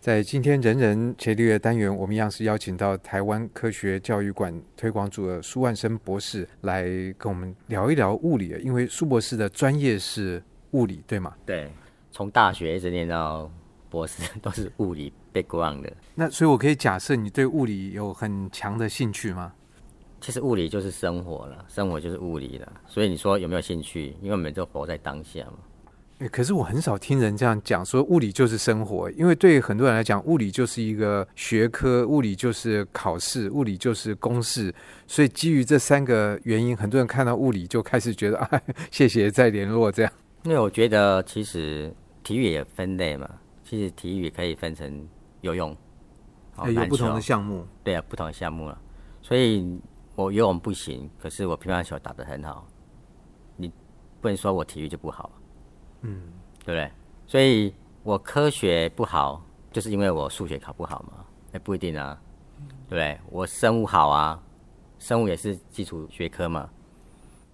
在今天人人伽利略单元，我们一样是邀请到台湾科学教育馆推广组的苏万生博士来跟我们聊一聊物理。因为苏博士的专业是物理，对吗？对，从大学一直念到博士都是物理 background 的。那所以，我可以假设你对物理有很强的兴趣吗？其实物理就是生活了，生活就是物理了。所以你说有没有兴趣？因为我们都活在当下嘛。可是我很少听人这样讲，说物理就是生活。因为对很多人来讲，物理就是一个学科，物理就是考试，物理就是公式。所以基于这三个原因，很多人看到物理就开始觉得 啊，谢谢再联络这样。因为我觉得其实体育也分类嘛，其实体育可以分成游泳，有不同的项目。对啊，不同的项目了。所以我游泳不行，可是我乒乓球打得很好。你不能说我体育就不好。嗯，对不对？所以我科学不好，就是因为我数学考不好嘛？哎，不一定啊，对不对？我生物好啊，生物也是基础学科嘛。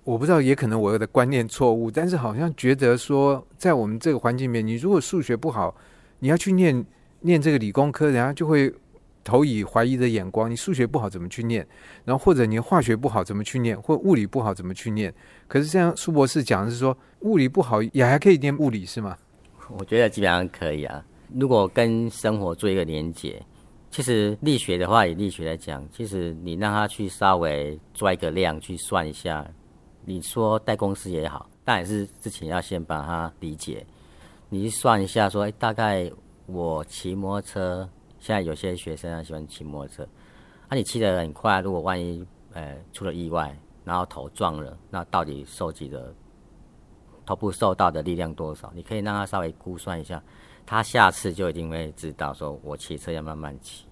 我不知道，也可能我的观念错误，但是好像觉得说，在我们这个环境里面，你如果数学不好，你要去念念这个理工科，人家就会。投以怀疑的眼光，你数学不好怎么去念？然后或者你化学不好怎么去念？或物理不好怎么去念？可是像苏博士讲的是说，物理不好也还可以念物理是吗？我觉得基本上可以啊。如果跟生活做一个连结，其实力学的话，以力学来讲，其实你让他去稍微抓一个量去算一下，你说带公式也好，但也是之前要先把它理解。你算一下说，说哎，大概我骑摩托车。现在有些学生啊喜欢骑摩托车，那、啊、你骑得很快，如果万一呃出了意外，然后头撞了，那到底受几的头部受到的力量多少？你可以让他稍微估算一下，他下次就一定会知道，说我骑车要慢慢骑。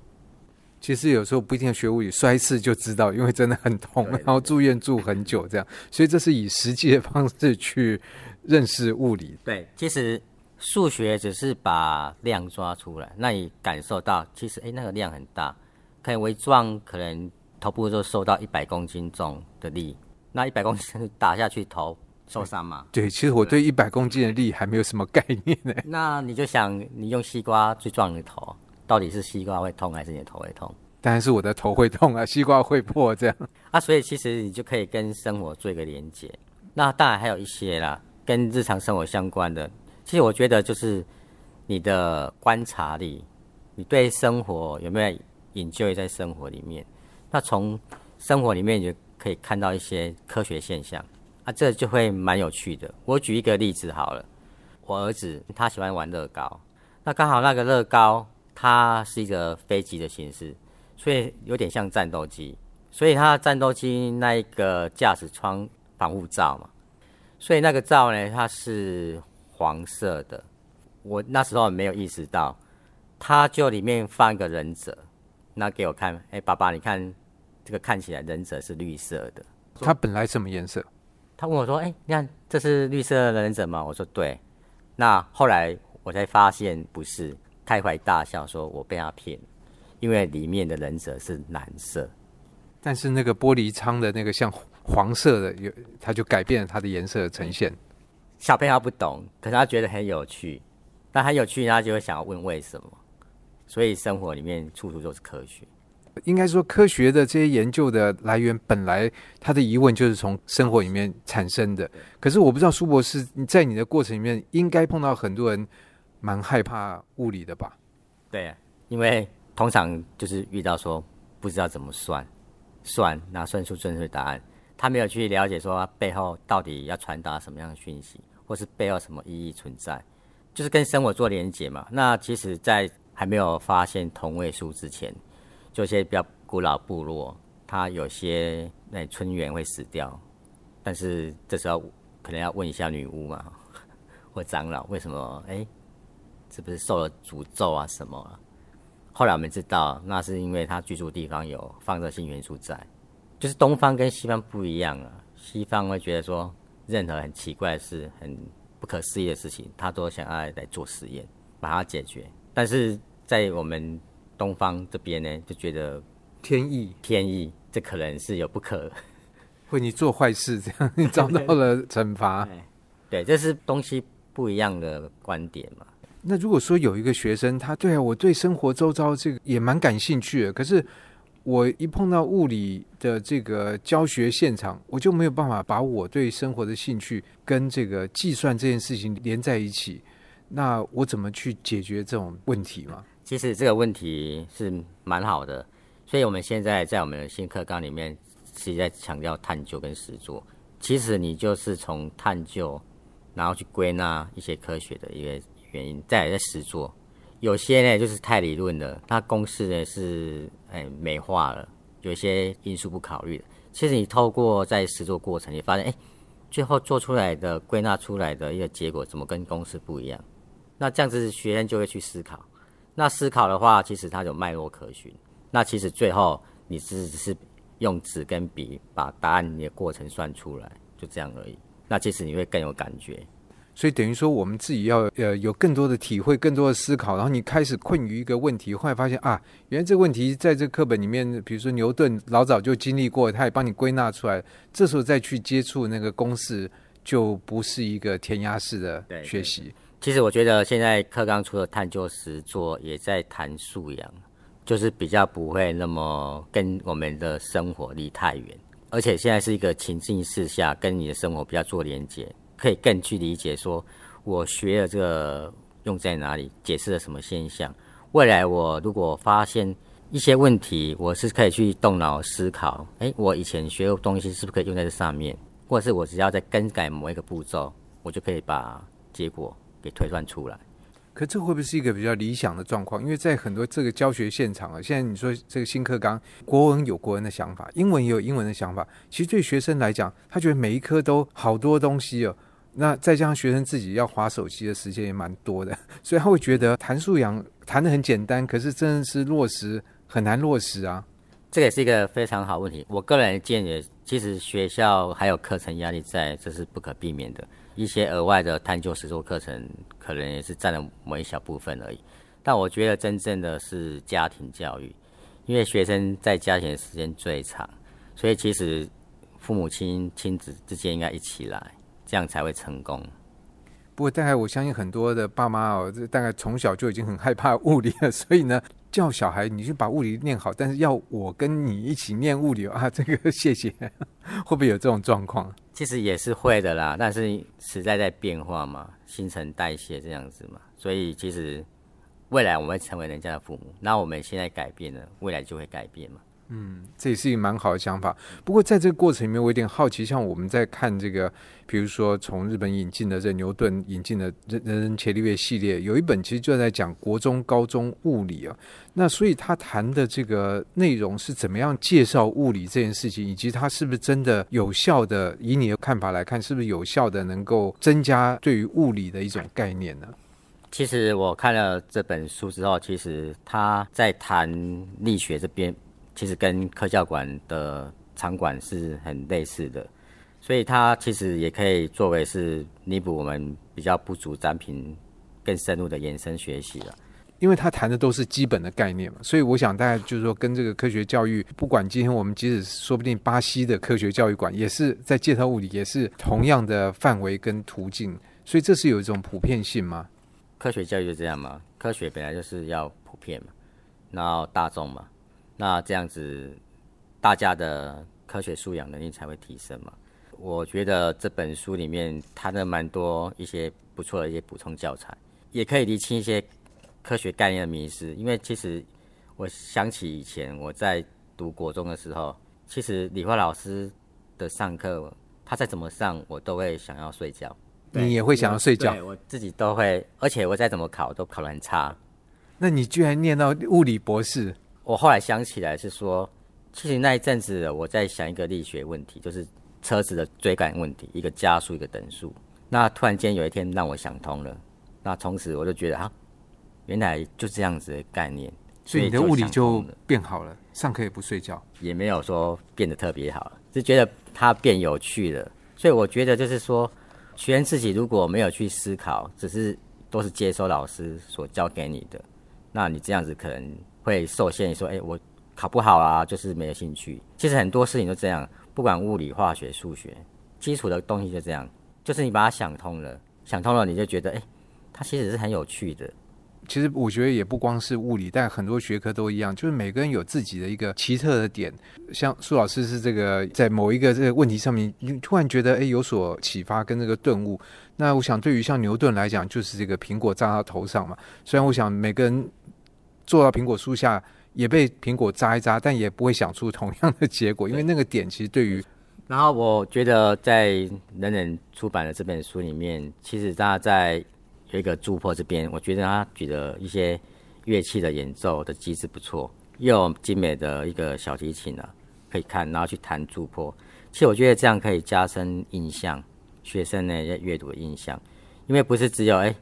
其实有时候不一定要学物理，摔一次就知道，因为真的很痛，然后住院住很久这样，所以这是以实际的方式去认识物理。对，其实。数学只是把量抓出来，那你感受到其实哎，那个量很大，可以微撞，可能头部就受到一百公斤重的力，那一百公斤打下去头受伤吗？对，其实我对一百公斤的力还没有什么概念呢。那你就想，你用西瓜去撞你的头，到底是西瓜会痛还是你的头会痛？当然是我的头会痛啊，西瓜会破这样。啊，所以其实你就可以跟生活做一个连接。那当然还有一些啦，跟日常生活相关的。其实我觉得就是你的观察力，你对生活有没有研究在生活里面？那从生活里面就可以看到一些科学现象啊，这就会蛮有趣的。我举一个例子好了，我儿子他喜欢玩乐高，那刚好那个乐高它是一个飞机的形式，所以有点像战斗机，所以它战斗机那一个驾驶窗防护罩嘛，所以那个罩呢，它是。黄色的，我那时候没有意识到，他就里面放一个忍者，那给我看，哎，爸爸，你看这个看起来忍者是绿色的，他本来什么颜色？他问我说，哎，你看这是绿色的忍者吗？我说对。那后来我才发现不是，开怀大笑说我被他骗，因为里面的忍者是蓝色，但是那个玻璃窗的那个像黄色的，有他就改变了它的颜色的呈现。小朋友不懂，可是他觉得很有趣，那很有趣，他就会想要问为什么。所以生活里面处处都是科学。应该说，科学的这些研究的来源，本来他的疑问就是从生活里面产生的。可是我不知道苏博士，你在你的过程里面，应该碰到很多人蛮害怕物理的吧？对，因为通常就是遇到说不知道怎么算，算拿算出正确答案。他没有去了解说背后到底要传达什么样的讯息，或是背后什么意义存在，就是跟生活做连结嘛。那其实，在还没有发现同位素之前，就一些比较古老部落，它有些那村员会死掉，但是这时候可能要问一下女巫嘛，或长老为什么？哎，是不是受了诅咒啊什么？后来我们知道，那是因为他居住地方有放射性元素在。就是东方跟西方不一样啊，西方会觉得说，任何很奇怪的事、很不可思议的事情，他都想要来做实验，把它解决。但是在我们东方这边呢，就觉得天意，天意，这可能是有不可，会你做坏事这样，你遭到了惩罚。对，这是东西不一样的观点嘛。那如果说有一个学生，他对啊，我对生活周遭这个也蛮感兴趣的，可是我一碰到物理的这个教学现场，我就没有办法把我对生活的兴趣跟这个计算这件事情连在一起。那我怎么去解决这种问题嘛？其实这个问题是蛮好的，所以我们现在在我们的新课纲里面，是在强调探究跟实作。其实你就是从探究，然后去归纳一些科学的一个原因，再来在实作。有些呢就是太理论了，它公式呢是哎美化了，有些因素不考虑的。其实你透过在实作过程，你发现哎，最后做出来的归纳出来的一个结果，怎么跟公式不一样？那这样子学生就会去思考。那思考的话，其实它有脉络可循。那其实最后你只只是用纸跟笔把答案的过程算出来，就这样而已。那其实你会更有感觉。所以等于说，我们自己要呃有更多的体会，更多的思考，然后你开始困于一个问题，后来发现啊，原来这个问题在这课本里面，比如说牛顿老早就经历过，他也帮你归纳出来。这时候再去接触那个公式，就不是一个填鸭式的学习。对对。其实我觉得现在课纲除了探究实作，也在谈素养，就是比较不会那么跟我们的生活离太远，而且现在是一个情境式下，跟你的生活比较做连接。可以更去理解，说我学了这个用在哪里，解释了什么现象。未来我如果发现一些问题，我是可以去动脑思考。诶，我以前学的东西是不是可以用在这上面？或者是我只要再更改某一个步骤，我就可以把结果给推断出来。可这会不会是一个比较理想的状况？因为在很多这个教学现场啊，现在你说这个新课纲，国文有国文的想法，英文也有英文的想法。其实对学生来讲，他觉得每一科都好多东西哦。那再加上学生自己要划手机的时间也蛮多的，所以他会觉得谈素养谈得很简单，可是真的是落实很难落实啊。这个也是一个非常好问题。我个人建议，其实学校还有课程压力在，这是不可避免的。一些额外的探究实作课程，可能也是占了某一小部分而已。但我觉得真正的是家庭教育，因为学生在家庭的时间最长，所以其实父母亲亲子之间应该一起来。这样才会成功。不过，大概我相信很多的爸妈哦，这大概从小就已经很害怕物理了，所以呢，叫小孩你就把物理念好，但是要我跟你一起念物理啊，这个谢谢，会不会有这种状况？其实也是会的啦，但是时代在变化嘛，新陈代谢这样子嘛，所以其实未来我们会成为人家的父母，那我们现在改变了，未来就会改变嘛。嗯，这也是一个蛮好的想法。不过在这个过程里面，我有点好奇，像我们在看这个，比如说从日本引进的这牛顿引进的人人人伽利略系列，有一本其实就在讲国中、高中物理啊。那所以他谈的这个内容是怎么样介绍物理这件事情，以及他是不是真的有效的？以你的看法来看，是不是有效的能够增加对于物理的一种概念呢？其实我看了这本书之后，其实他在谈力学这边。其实跟科教馆的场馆是很类似的，所以它其实也可以作为是弥补我们比较不足展品更深入的延伸学习了。因为他谈的都是基本的概念嘛，所以我想大家就是说，跟这个科学教育，不管今天我们即使说不定巴西的科学教育馆也是在介绍物理，也是同样的范围跟途径，所以这是有一种普遍性吗？科学教育就这样嘛，科学本来就是要普遍嘛，然后大众嘛。那这样子，大家的科学素养能力才会提升嘛。我觉得这本书里面谈了蛮多一些不错的一些补充教材，也可以厘清一些科学概念的迷失。因为其实我想起以前我在读国中的时候，其实理化老师的上课，他再怎么上，我都会想要睡觉。你也会想要睡觉？我自己都会，而且我再怎么考都考得很差。那你居然念到物理博士？我后来想起来是说，其实那一阵子我在想一个力学问题，就是车子的追赶问题，一个加速，一个等速。那突然间有一天让我想通了，那从此我就觉得啊，原来就这样子的概念，所以你的物理就变好了，上课也不睡觉，也没有说变得特别好，是觉得它变有趣了。所以我觉得就是说，学员自己如果没有去思考，只是都是接收老师所教给你的，那你这样子可能。会受限于说，哎，我考不好啊，就是没有兴趣。其实很多事情都这样，不管物理、化学、数学，基础的东西就这样，就是你把它想通了，想通了，你就觉得，哎，它其实是很有趣的。其实我觉得也不光是物理，但很多学科都一样，就是每个人有自己的一个奇特的点。像苏老师是这个在某一个这个问题上面，你突然觉得哎有所启发跟这个顿悟。那我想对于像牛顿来讲，就是这个苹果扎到头上嘛。虽然我想每个人坐到苹果树下也被苹果扎一扎，但也不会想出同样的结果，因为那个点其实对于……然后我觉得在人人出版的这本书里面，其实大家在。有一个驻波这边，我觉得他举的一些乐器的演奏的机制不错，又有精美的一个小提琴啊，可以看，然后去弹驻波。其实我觉得这样可以加深印象，学生呢要阅读的印象，因为不是只有哎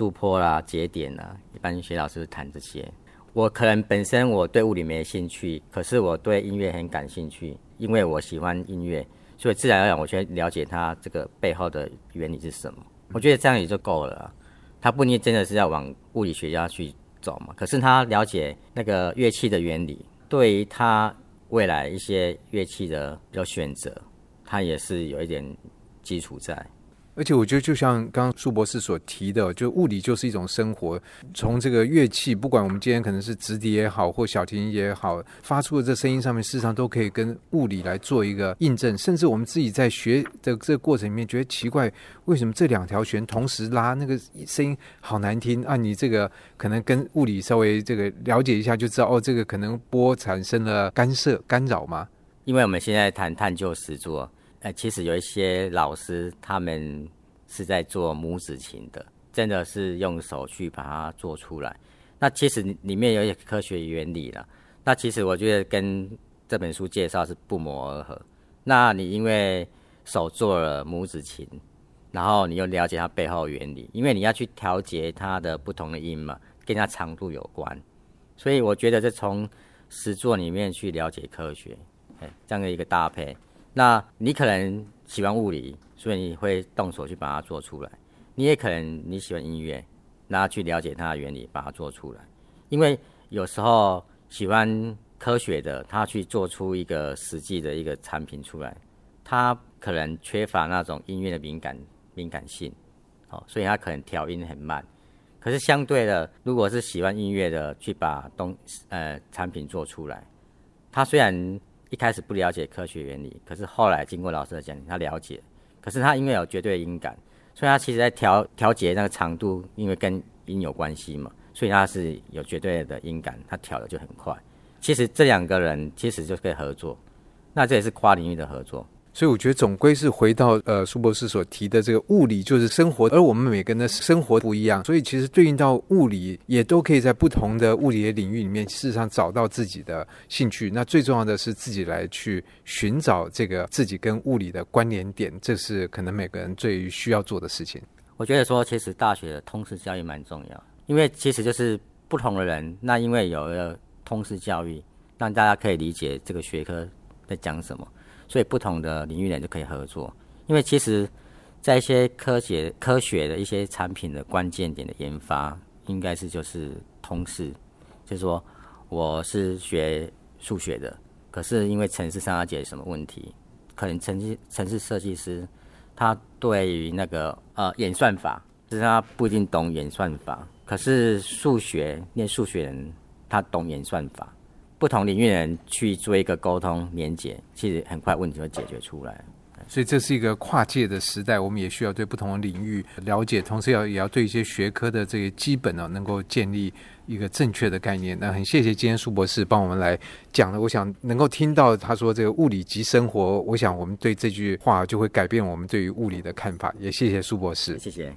驻波啦、节点啦，一般学老师谈这些。我可能本身我对物理没兴趣，可是我对音乐很感兴趣，因为我喜欢音乐，所以自然而然我去了解它这个背后的原理是什么。我觉得这样也就够了。他不一定真的是要往物理学家去走嘛，可是他了解那个乐器的原理，对于他未来一些乐器的有选择，他也是有一点基础在。而且我觉得，就像刚刚苏博士所提的，就物理就是一种生活。从这个乐器，不管我们今天可能是直笛也好，或小提琴也好，发出的这声音上面，事实上都可以跟物理来做一个印证。甚至我们自己在学的这个过程里面，觉得奇怪，为什么这两条弦同时拉，那个声音好难听啊？你这个可能跟物理稍微这个了解一下，就知道哦，这个可能波产生了干涉干扰吗？因为我们现在谈探究实作。哎，其实有一些老师，他们是在做母子琴的，真的是用手去把它做出来。那其实里面有一些科学原理了。那其实我觉得跟这本书介绍是不谋而合。那你因为手做了母子琴，然后你又了解它背后原理，因为你要去调节它的不同的音嘛，跟它长度有关。所以我觉得这从实作里面去了解科学，哎，这样的一个搭配。那你可能喜欢物理，所以你会动手去把它做出来。你也可能你喜欢音乐，那去了解它的原理，把它做出来。因为有时候喜欢科学的，他去做出一个实际的一个产品出来，他可能缺乏那种音乐的敏感敏感性，哦，所以他可能调音很慢。可是相对的，如果是喜欢音乐的，去把东呃产品做出来，他虽然。一开始不了解科学原理，可是后来经过老师的讲解，他了解。可是他因为有绝对的音感，所以他其实在调调节那个长度，因为跟音有关系嘛，所以他是有绝对的音感，他调的就很快。其实这两个人其实就可以合作，那这也是跨领域的合作。所以我觉得总归是回到呃苏博士所提的这个物理就是生活，而我们每个人的生活不一样，所以其实对应到物理也都可以在不同的物理的领域里面，事实上找到自己的兴趣。那最重要的是自己来去寻找这个自己跟物理的关联点，这是可能每个人最需要做的事情。我觉得说，其实大学的通识教育蛮重要，因为其实就是不同的人，那因为有了通识教育，让大家可以理解这个学科在讲什么。所以不同的领域人就可以合作，因为其实，在一些科学科学的一些产品的关键点的研发，应该是就是通识，就是说我是学数学的，可是因为城市上要解决什么问题，可能城市城市设计师他对于那个呃演算法，就是他不一定懂演算法，可是数学念数学人他懂演算法。不同领域的人去做一个沟通连接，其实很快问题会解决出来。所以这是一个跨界的时代，我们也需要对不同的领域了解，同时要也要对一些学科的这个基本呢，能够建立一个正确的概念。那很谢谢今天苏博士帮我们来讲了，我想能够听到他说这个物理及生活，我想我们对这句话就会改变我们对于物理的看法。也谢谢苏博士，谢谢。